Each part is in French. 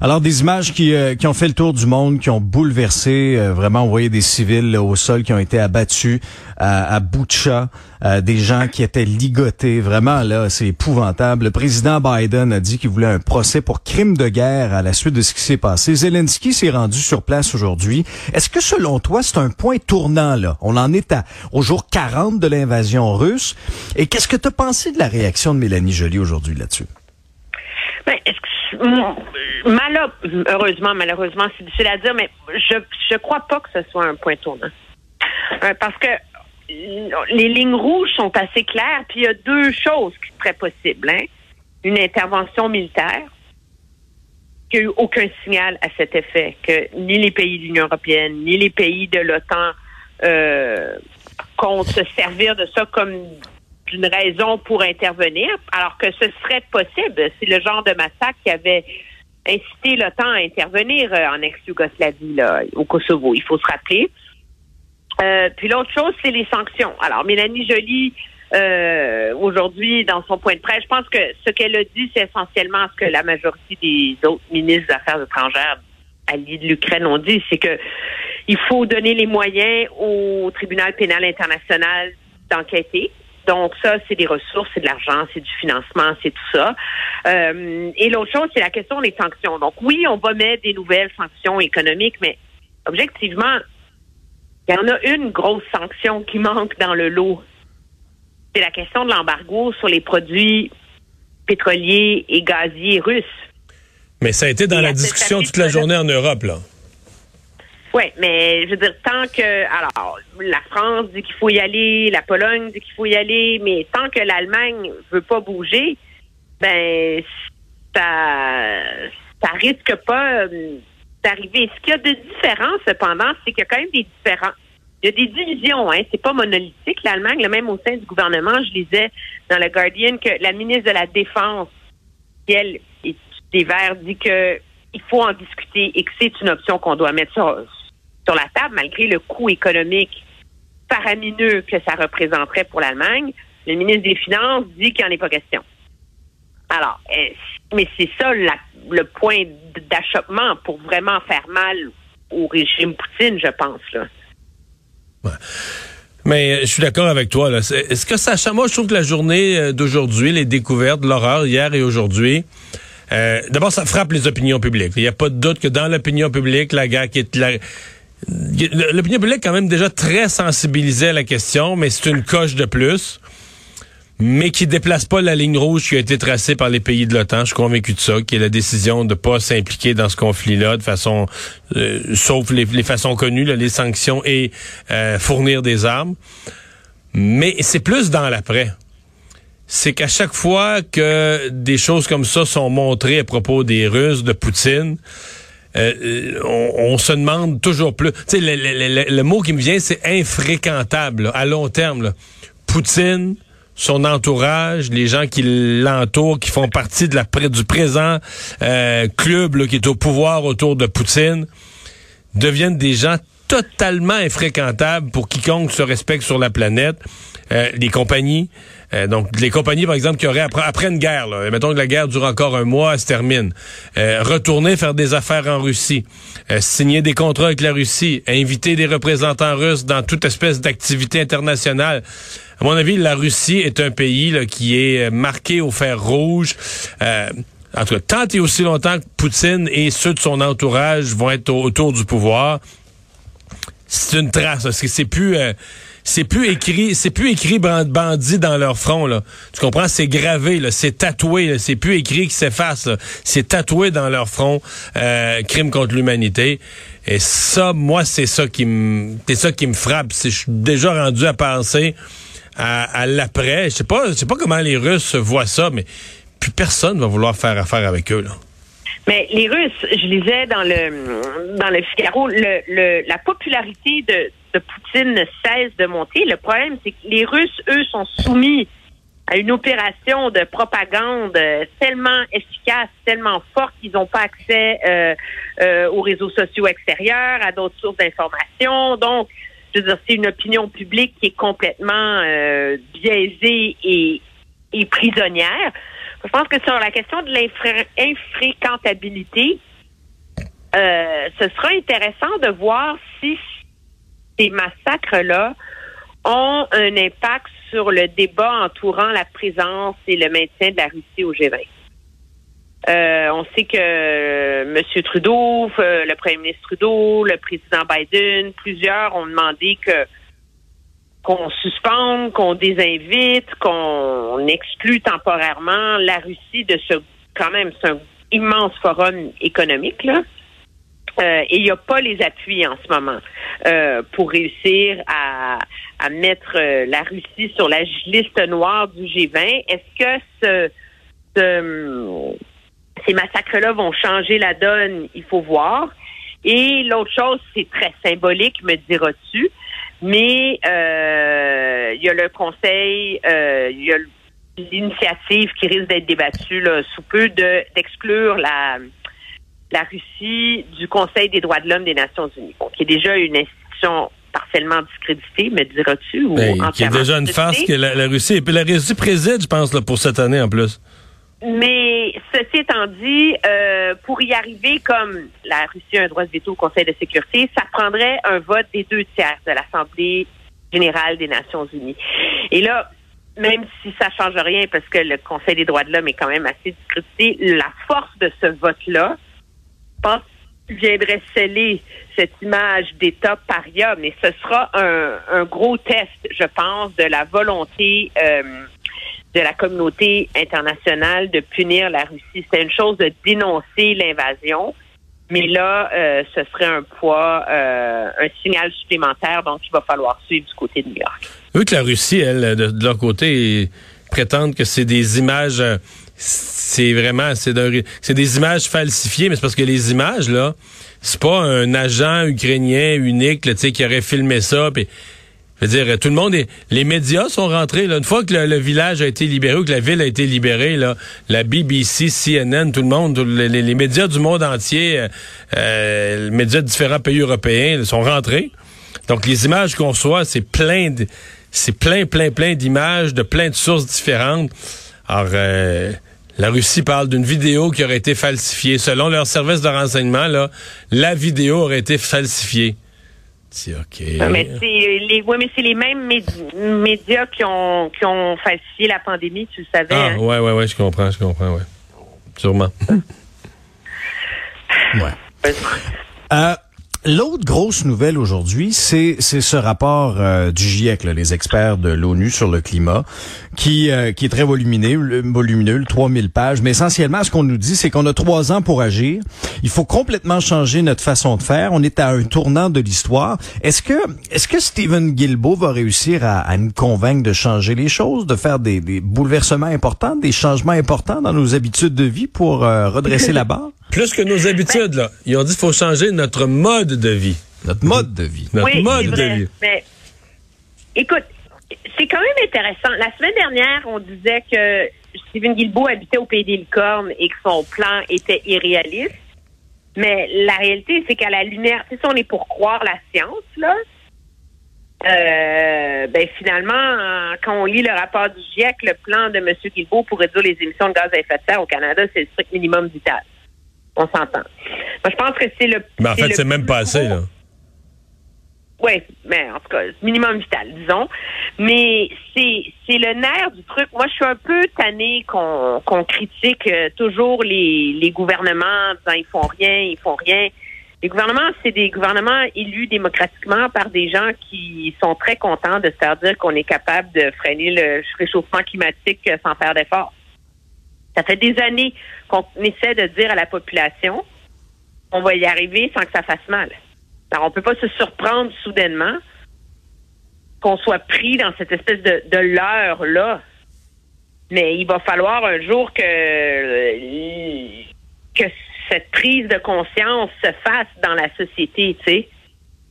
Alors des images qui, euh, qui ont fait le tour du monde, qui ont bouleversé, euh, vraiment envoyé des civils là, au sol qui ont été abattus à, à Butcha, euh, des gens qui étaient ligotés. Vraiment là, c'est épouvantable. Le président Biden a dit qu'il voulait un procès pour crime de guerre à la suite de ce qui s'est passé. Zelensky s'est rendu sur place aujourd'hui. Est-ce que selon toi, c'est un point tournant là? On en est à au jour 40 de l'invasion russe. Et qu'est-ce que tu as pensé de la réaction de Mélanie Joly aujourd'hui là-dessus? Ben, Mal, heureusement, malheureusement, c'est difficile à dire, mais je je crois pas que ce soit un point tournant. Euh, parce que les lignes rouges sont assez claires, puis il y a deux choses qui seraient possibles. Hein. Une intervention militaire, qu'il n'y a eu aucun signal à cet effet, que ni les pays de l'Union européenne, ni les pays de l'OTAN euh, comptent se servir de ça comme d'une raison pour intervenir, alors que ce serait possible. C'est le genre de massacre qui avait incité l'OTAN à intervenir euh, en ex-Yougoslavie, au Kosovo. Il faut se rappeler. Euh, puis l'autre chose, c'est les sanctions. Alors, Mélanie Joly, euh, aujourd'hui, dans son point de presse, je pense que ce qu'elle a dit, c'est essentiellement ce que la majorité des autres ministres des Affaires étrangères alliés de l'Ukraine ont dit, c'est que il faut donner les moyens au tribunal pénal international d'enquêter. Donc ça, c'est des ressources, c'est de l'argent, c'est du financement, c'est tout ça. Euh, et l'autre chose, c'est la question des sanctions. Donc oui, on va mettre des nouvelles sanctions économiques, mais objectivement, il y en a une grosse sanction qui manque dans le lot. C'est la question de l'embargo sur les produits pétroliers et gaziers russes. Mais ça a été dans la discussion toute la journée en Europe, là. Oui, mais je veux dire, tant que. Alors, la France dit qu'il faut y aller, la Pologne dit qu'il faut y aller, mais tant que l'Allemagne veut pas bouger, ben, ça, ça risque pas euh, d'arriver. Ce qu'il y a de différent, cependant, c'est qu'il y a quand même des différents. Il y a des divisions, hein. C'est pas monolithique, l'Allemagne. Même au sein du gouvernement, je lisais dans le Guardian que la ministre de la Défense, qui, elle, est des Verts, dit que il faut en discuter et que c'est une option qu'on doit mettre sur, sur la table, malgré le coût économique faramineux que ça représenterait pour l'Allemagne. Le ministre des Finances dit qu'il n'y en est pas question. Alors, euh, mais c'est ça le point d'achoppement pour vraiment faire mal au régime Poutine, je pense. Là. Mais euh, je suis d'accord avec toi. Est-ce que ça Moi, je trouve que la journée euh, d'aujourd'hui, les découvertes, l'horreur hier et aujourd'hui, d'abord, ça frappe les opinions publiques. Il n'y a pas de doute que dans l'opinion publique, la guerre qui est la, L'opinion publique est quand même déjà très sensibilisée à la question, mais c'est une coche de plus, mais qui déplace pas la ligne rouge qui a été tracée par les pays de l'OTAN. Je suis convaincu de ça, qui est la décision de pas s'impliquer dans ce conflit-là de façon, euh, sauf les, façons connues, les sanctions et euh, fournir des armes. Mais c'est plus dans l'après c'est qu'à chaque fois que des choses comme ça sont montrées à propos des Russes, de Poutine, euh, on, se demande toujours plus. Tu sais, le, mot qui me vient, c'est infréquentable à long terme. Poutine, son entourage, les gens qui l'entourent, qui font partie de la du présent euh, club qui est au pouvoir autour de Poutine, deviennent des gens totalement infréquentables pour quiconque se respecte sur la planète. Euh, les compagnies, euh, donc, les compagnies, par exemple, qui auraient, après, une guerre, là, mettons que la guerre dure encore un mois, elle se termine, euh, retourner faire des affaires en Russie, euh, signer des contrats avec la Russie, inviter des représentants russes dans toute espèce d'activité internationale. À mon avis, la Russie est un pays là, qui est marqué au fer rouge. en tout cas, tant et aussi longtemps que Poutine et ceux de son entourage vont être autour du pouvoir, c'est une trace. C'est plus c'est plus écrit, c'est plus écrit bandit dans leur front là. Tu comprends? C'est gravé là, c'est tatoué, c'est plus écrit qui s'efface. C'est tatoué dans leur front, euh, crime contre l'humanité. Et ça, moi, c'est ça qui me, c'est ça qui me frappe. Je suis déjà rendu à penser à, l'après. Je sais pas, je sais pas comment les Russes voient ça, mais plus personne va vouloir faire affaire avec eux là. Mais les Russes, je lisais dans le dans le Figaro, le, la popularité de, de Poutine ne cesse de monter. Le problème, c'est que les Russes, eux, sont soumis à une opération de propagande euh, tellement efficace, tellement forte qu'ils n'ont pas accès euh, euh, aux réseaux sociaux extérieurs, à d'autres sources d'information. Donc, je veux c'est une opinion publique qui est complètement biaisée et, prisonnière. Je pense que sur la question de l'infréquentabilité, ce sera intéressant de voir si ces massacres-là ont un impact sur le débat entourant la présence et le maintien de la Russie au G20. Euh, on sait que euh, M. Trudeau, euh, le premier ministre Trudeau, le président Biden, plusieurs ont demandé que qu'on suspende, qu'on désinvite, qu'on exclue temporairement la Russie de ce quand même c'est un immense forum économique là. Euh, et il n'y a pas les appuis en ce moment euh, pour réussir à, à mettre euh, la Russie sur la liste noire du G20. Est-ce que ce, ce ces massacres-là vont changer la donne? Il faut voir. Et l'autre chose, c'est très symbolique, me diras-tu, mais il y a le conseil, il y a l'initiative qui risque d'être débattue là, sous peu de d'exclure la la Russie du Conseil des droits de l'homme des Nations Unies, qui est déjà une institution partiellement discréditée, me diras-tu, ou ben, Qui est déjà une farce que la, Russie, et puis la Russie préside, je pense, là, pour cette année en plus. Mais ceci étant dit, euh, pour y arriver, comme la Russie a un droit de veto au Conseil de sécurité, ça prendrait un vote des deux tiers de l'Assemblée générale des Nations Unies. Et là, même si ça change rien, parce que le Conseil des droits de l'homme est quand même assez discrédité, la force de ce vote-là, pense, viendrait sceller cette image d'État paria, mais ce sera un, gros test, je pense, de la volonté euh, de la communauté internationale de punir la Russie. C'est une chose de dénoncer l'invasion, mais là, euh, ce serait un poids, euh, un signal supplémentaire, donc il va falloir suivre du côté de New York. Vu que la Russie, elle, de, leur côté, prétendent que c'est des images c'est vraiment c'est des images falsifiées mais c'est parce que les images là c'est pas un agent ukrainien unique tu sais qui aurait filmé ça puis je veux dire tout le monde les médias sont rentrés là. Une fois que le, village a été libéré ou que la ville a été libérée là la BBC CNN tout le monde les, médias du monde entier euh, euh, les médias de différents pays européens sont rentrés. Donc les images qu'on reçoit c'est plein de c'est plein plein plein d'images de plein de sources différentes alors, euh, la Russie parle d'une vidéo qui aurait été falsifiée. Selon leur service de renseignement, là, la vidéo aurait été falsifiée. C'est OK. mais les, oui, mais c'est les mêmes médias qui ont, qui ont falsifié la pandémie, tu le savais. Ah, hein? ouais, ouais, ouais, je comprends, je comprends, ouais. Sûrement. ouais. Euh, L'autre grosse nouvelle aujourd'hui, c'est ce rapport euh, du GIEC, les experts de l'ONU sur le climat, qui euh, est très volumineux, volumineux, 3000 pages. Mais essentiellement, ce qu'on nous dit, c'est qu'on a trois ans pour agir. Il faut complètement changer notre façon de faire. On est à un tournant de l'histoire. Est-ce que est-ce que Stephen Guilbeault va réussir à, nous convaincre de changer les choses, de faire des, bouleversements importants, des changements importants dans nos habitudes de vie pour euh, redresser la barre? Plus que nos habitudes, là. Ils ont dit qu'il faut changer notre mode de vie. Notre mode de vie. Notre mode de vie. Mais, écoute, c'est quand même intéressant. La semaine dernière, on disait que Stephen Guilbeault habitait au Pays des Licornes et que son plan était irréaliste. Mais la réalité, c'est qu'à la lumière, si on est pour croire la science, là, euh, ben finalement, quand on lit le rapport du GIEC, le plan de M. Guilbeault pour réduire les émissions de gaz à effet de serre au Canada, c'est le strict minimum vital. On s'entend. Moi, je pense que c'est le. Mais en fait, c'est même pas assez, là. Oui, mais en tout cas, minimum vital, disons. Mais c'est le nerf du truc. Moi, je suis un peu tannée qu'on qu'on critique euh, toujours les, les gouvernements en disant ils font rien, ils font rien. Les gouvernements, c'est des gouvernements élus démocratiquement par des gens qui sont très contents de se faire dire qu'on est capable de freiner le réchauffement climatique sans faire d'efforts. Ça fait des années qu'on essaie de dire à la population qu'on va y arriver sans que ça fasse mal. Alors, on peut pas se surprendre soudainement qu'on soit pris dans cette espèce de, de leurre-là. Mais il va falloir un jour que, que cette prise de conscience se fasse dans la société, tu sais.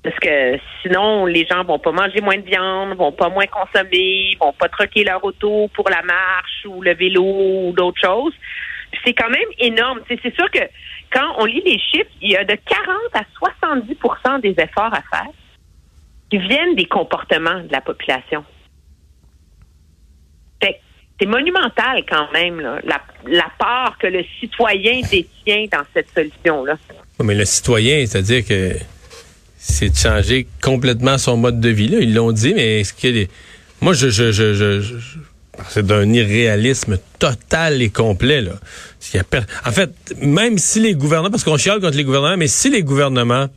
Parce que sinon, les gens vont pas manger moins de viande, vont pas moins consommer, vont pas troquer leur auto pour la marche ou le vélo ou d'autres choses. C'est quand même énorme. C'est sûr que quand on lit les chiffres, il y a de 40 à 70% des efforts à faire qui viennent des comportements de la population. C'est monumental quand même, la, la part que le citoyen détient dans cette solution-là. Mais le citoyen, c'est-à-dire que c'est de changer complètement son mode de vie. Là. Ils l'ont dit, mais est-ce que moi, je, je, je, je, c'est d'un irréalisme total et complet. Là. En fait, même si les gouvernements, parce qu'on chiale contre les gouvernements, mais si les gouvernements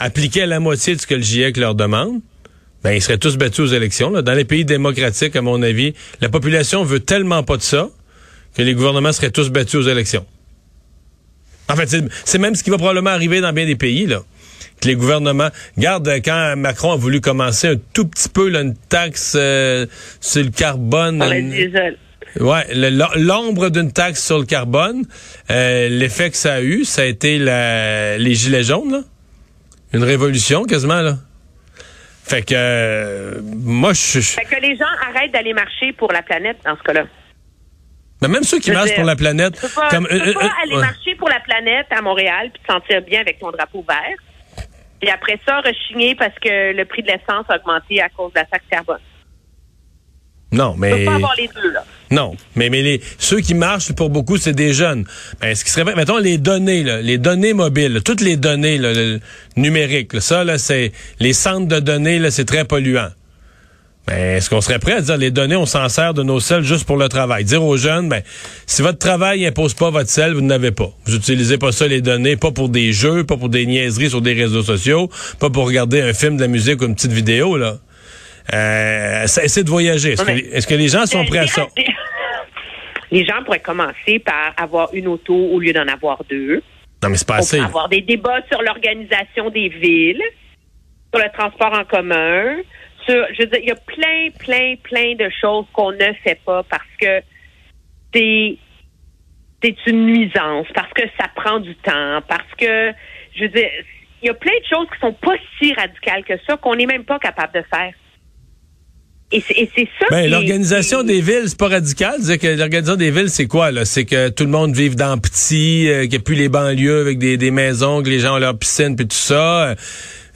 appliquaient la moitié de ce que le GIEC leur demande, ben, ils seraient tous battus aux élections. Là. Dans les pays démocratiques, à mon avis, la population veut tellement pas de ça que les gouvernements seraient tous battus aux élections. En fait, c'est même ce qui va probablement arriver dans bien des pays. Là que les gouvernements. Garde quand Macron a voulu commencer un tout petit peu une taxe euh, sur le carbone. Ouais, l'ombre d'une taxe sur le carbone, euh, l'effet que ça a eu, ça a été la, les gilets jaunes, là. Une révolution quasiment, là. Fait que euh, moi je. Fait que les gens arrêtent d'aller marcher pour la planète dans ce cas-là. Mais même ceux qui marchent pour la planète. Tu peux pas, peux pas aller marcher pour la planète à Montréal puis te sentir bien avec ton drapeau vert. Et après ça, rechigner parce que le prix de l'essence a augmenté à cause de la taxe carbone. Non, mais. On peut pas avoir les deux, là. Non, mais, mais les, ceux qui marchent, pour beaucoup, c'est des jeunes. Ben, ce qui serait, mettons, les données, là, les données mobiles, toutes les données là, numériques, ça, là, c'est, les centres de données, là, c'est très polluant. Ben, est-ce qu'on serait prêt à dire les données, on s'en sert de nos selles juste pour le travail? Dire aux jeunes, ben, si votre travail n'impose pas votre sel, vous n'avez pas. Vous utilisez pas ça, les données, pas pour des jeux, pas pour des niaiseries sur des réseaux sociaux, pas pour regarder un film, de la musique ou une petite vidéo, là. Euh, essayer de voyager. Est-ce que, les gens sont prêts à ça? Les gens pourraient commencer par avoir une auto au lieu d'en avoir deux. Non, mais c'est pas assez. Avoir des débats sur l'organisation des villes, sur le transport en commun, je veux dire, il y a plein, plein, plein de choses qu'on ne fait pas parce que c'est c'est une nuisance, parce que ça prend du temps, parce que, je veux dire, il y a plein de choses qui sont pas si radicales que ça qu'on n'est même pas capable de faire. Et c'est ça. Ben, l'organisation des villes, c'est pas radical. Que l'organisation des villes, c'est quoi là? C'est que tout le monde vive dans petit, euh, qu'il n'y a plus les banlieues avec des, des maisons, que les gens ont leur piscine puis tout ça.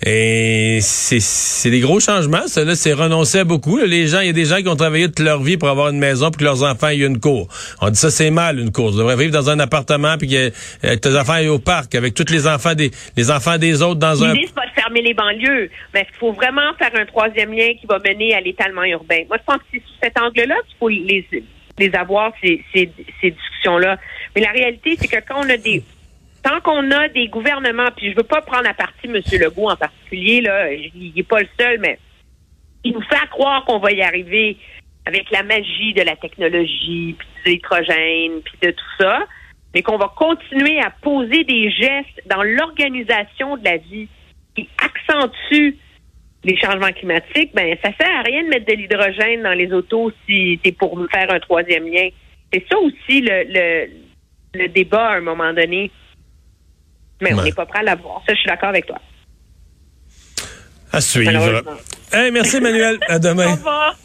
Et c'est des gros changements. Ça, là, c'est renoncer à beaucoup. Les gens, il y a des gens qui ont travaillé toute leur vie pour avoir une maison puis que leurs enfants aient une cour. On dit ça, c'est mal, une cour. Vous devriez vivre dans un appartement puis que, euh, tes enfants aillent au parc avec tous les enfants des, les enfants des autres dans un... L'idée, c'est pas de fermer les banlieues, mais il faut vraiment faire un troisième lien qui va mener à l'étalement urbain. Moi, je pense que c'est sous cet angle-là qu'il faut les, les avoir, ces, ces, ces discussions-là. Mais la réalité, c'est que quand on a des tant qu'on a des gouvernements, puis je veux pas prendre à partie M. Legault en particulier, là, il n'est pas le seul, mais il nous fait croire qu'on va y arriver avec la magie de la technologie, puis de l'hydrogène, puis de tout ça, mais qu'on va continuer à poser des gestes dans l'organisation de la vie qui accentuent les changements climatiques, ben ça sert à rien de mettre de l'hydrogène dans les autos si c'est pour faire un troisième lien. C'est ça aussi le, le, le débat à un moment donné mais on n'est pas prêt à l'avoir. Ça, je suis d'accord avec toi. À suivre. merci, Emmanuel. À demain. Au revoir.